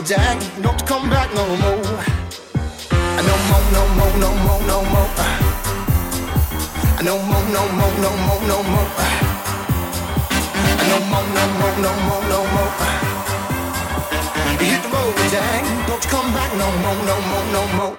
With Jack, don't you come back no more. No more, no more, no more, no more. No more, no more, no more, no more. No more, no more, no more, no more. Hit the road, Jack. Don't come back no more, no more, no more.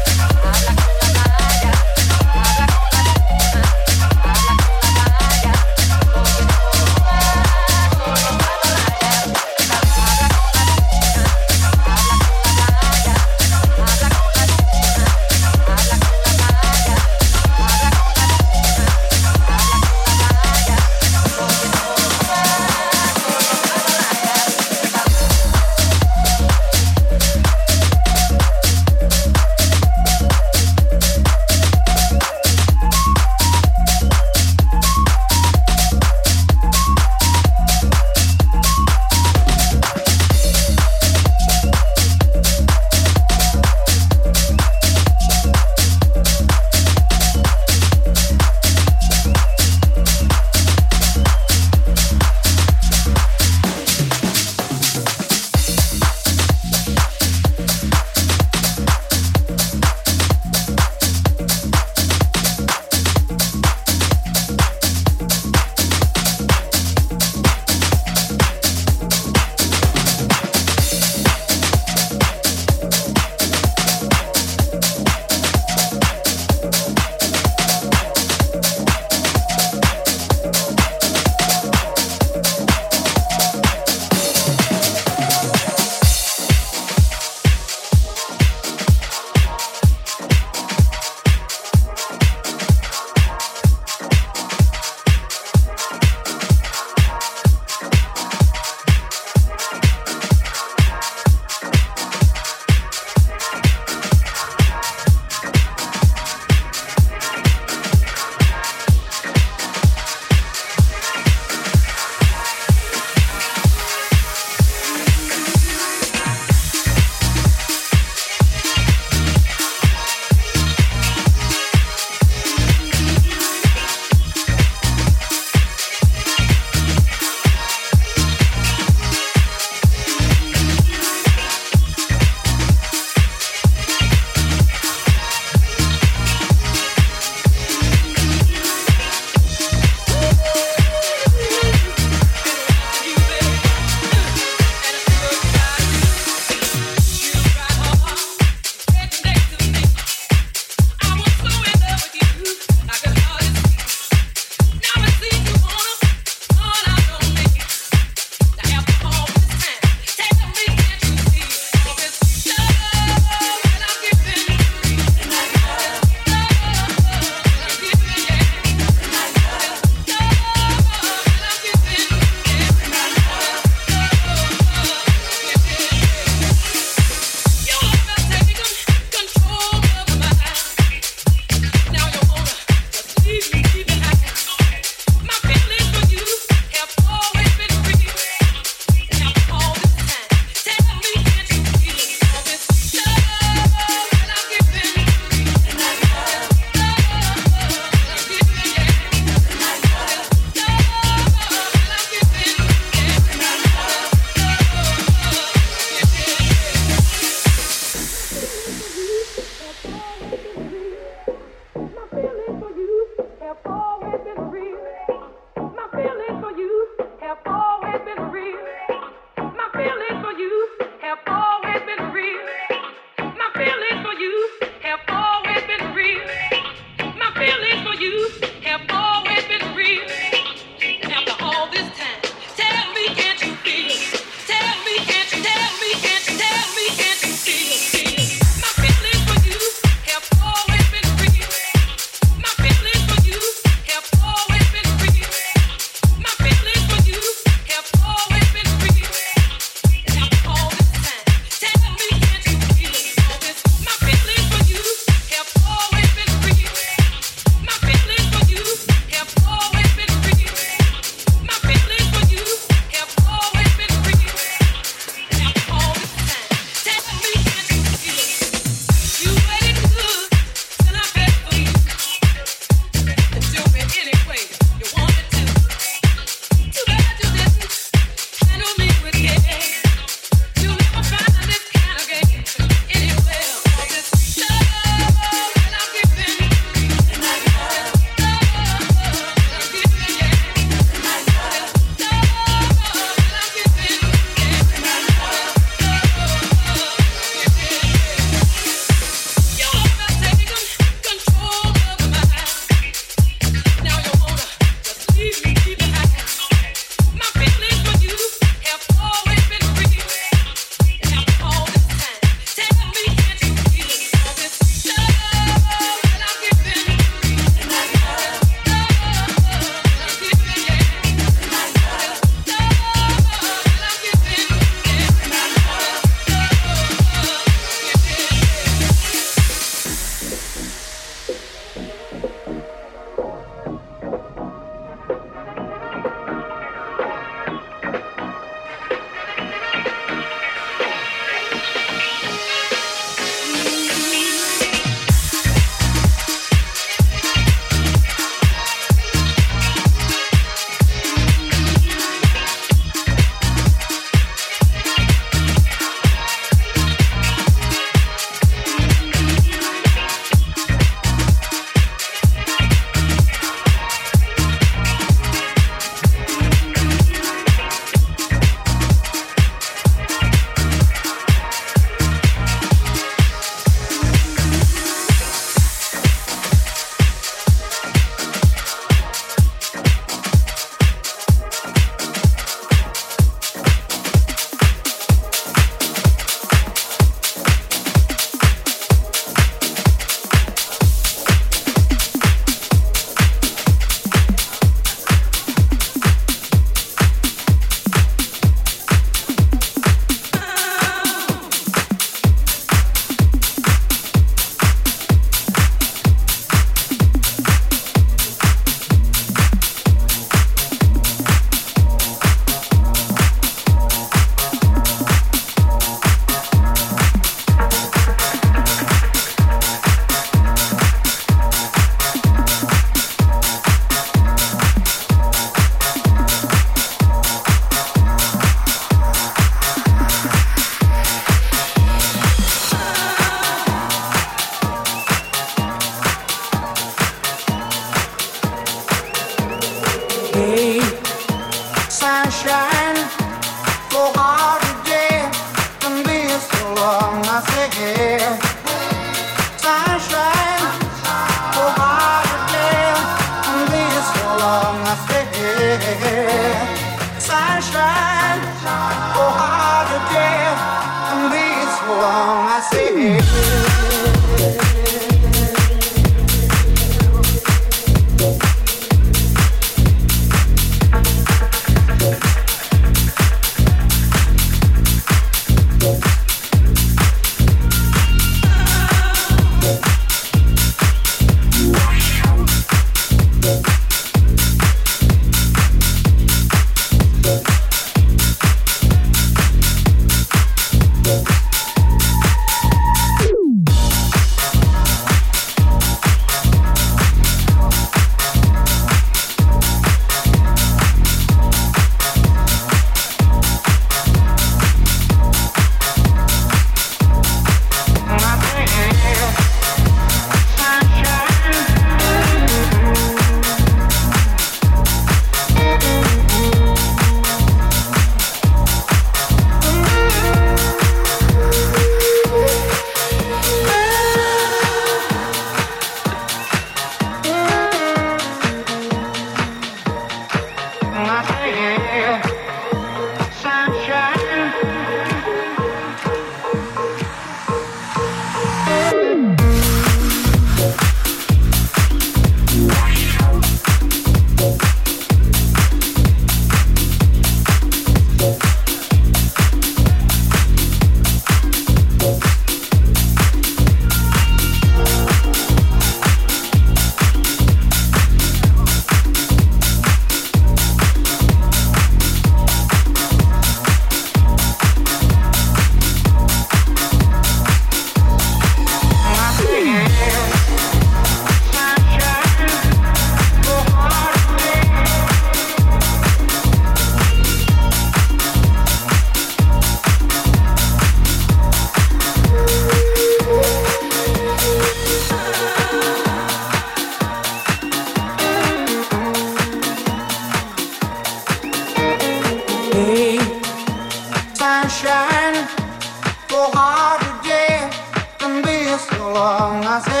I say,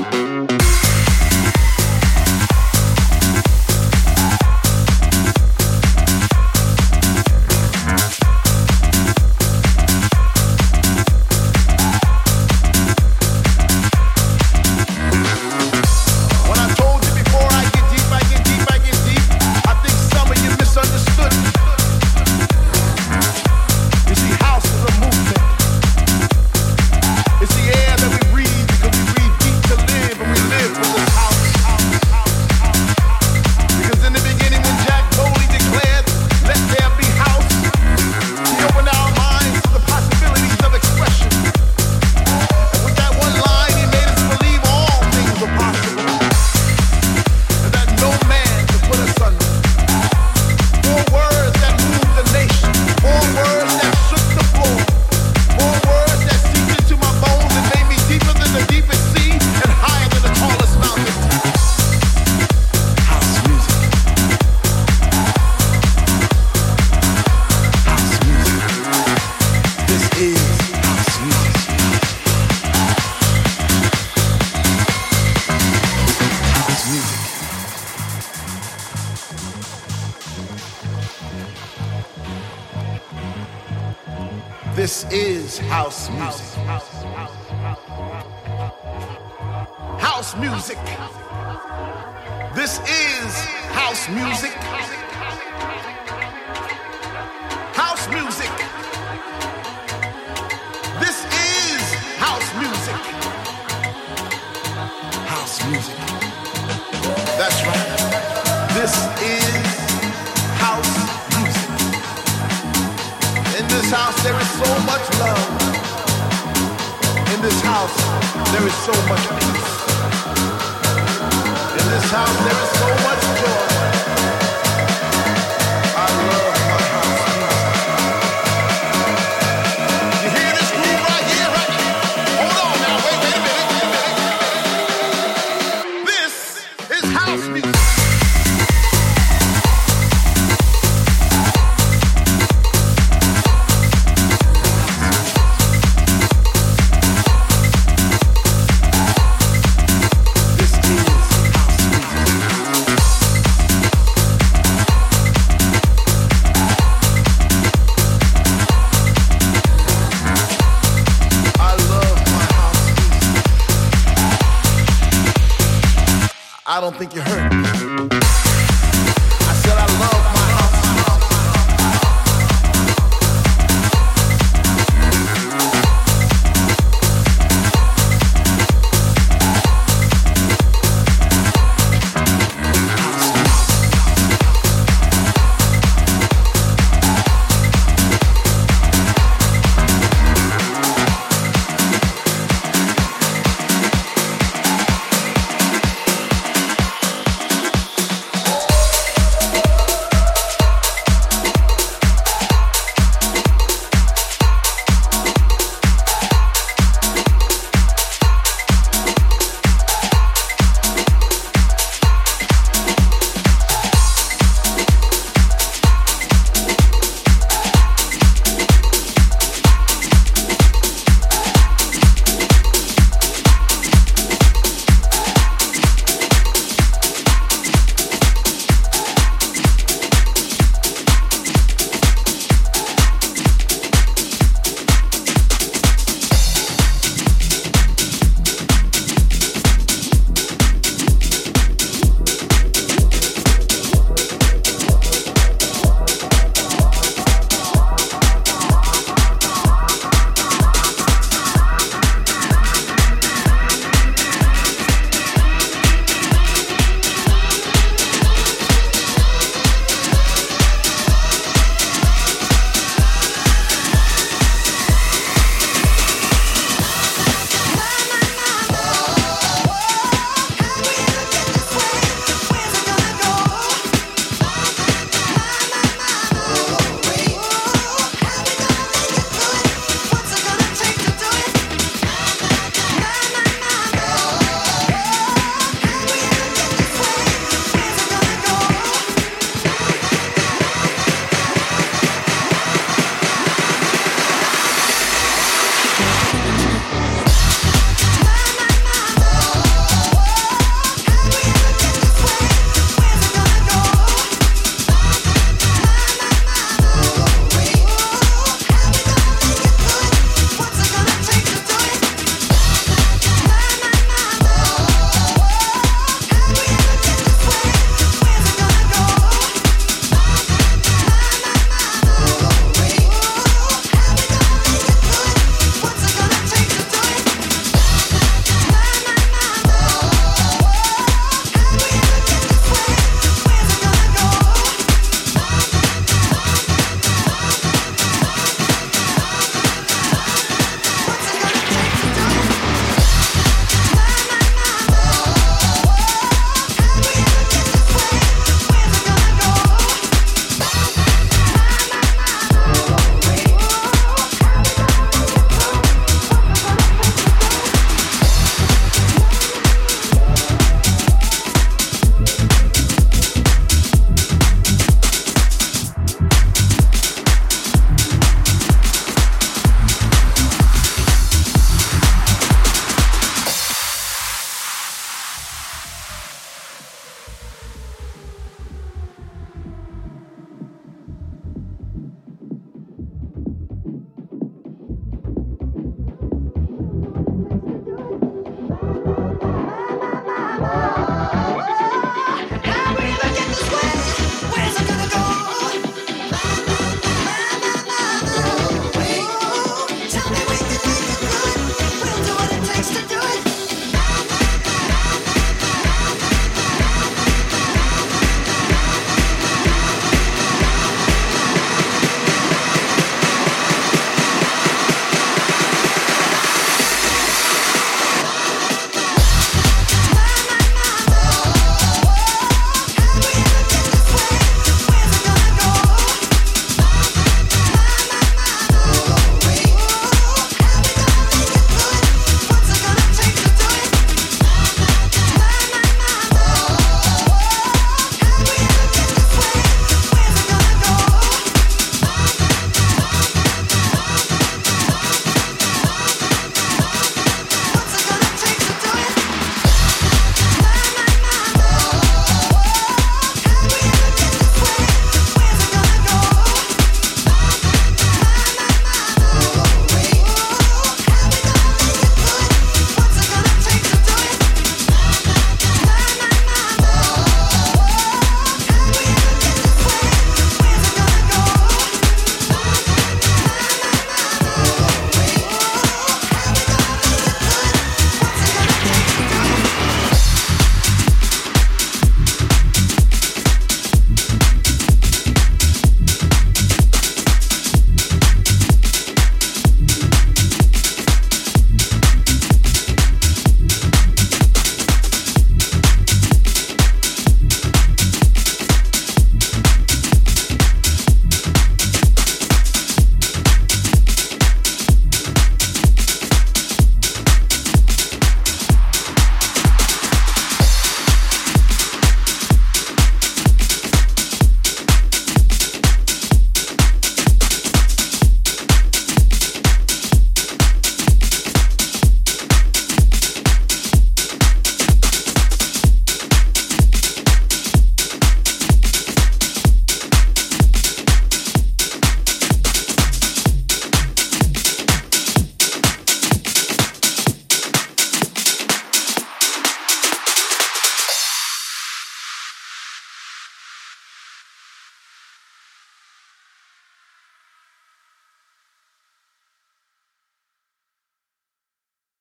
Música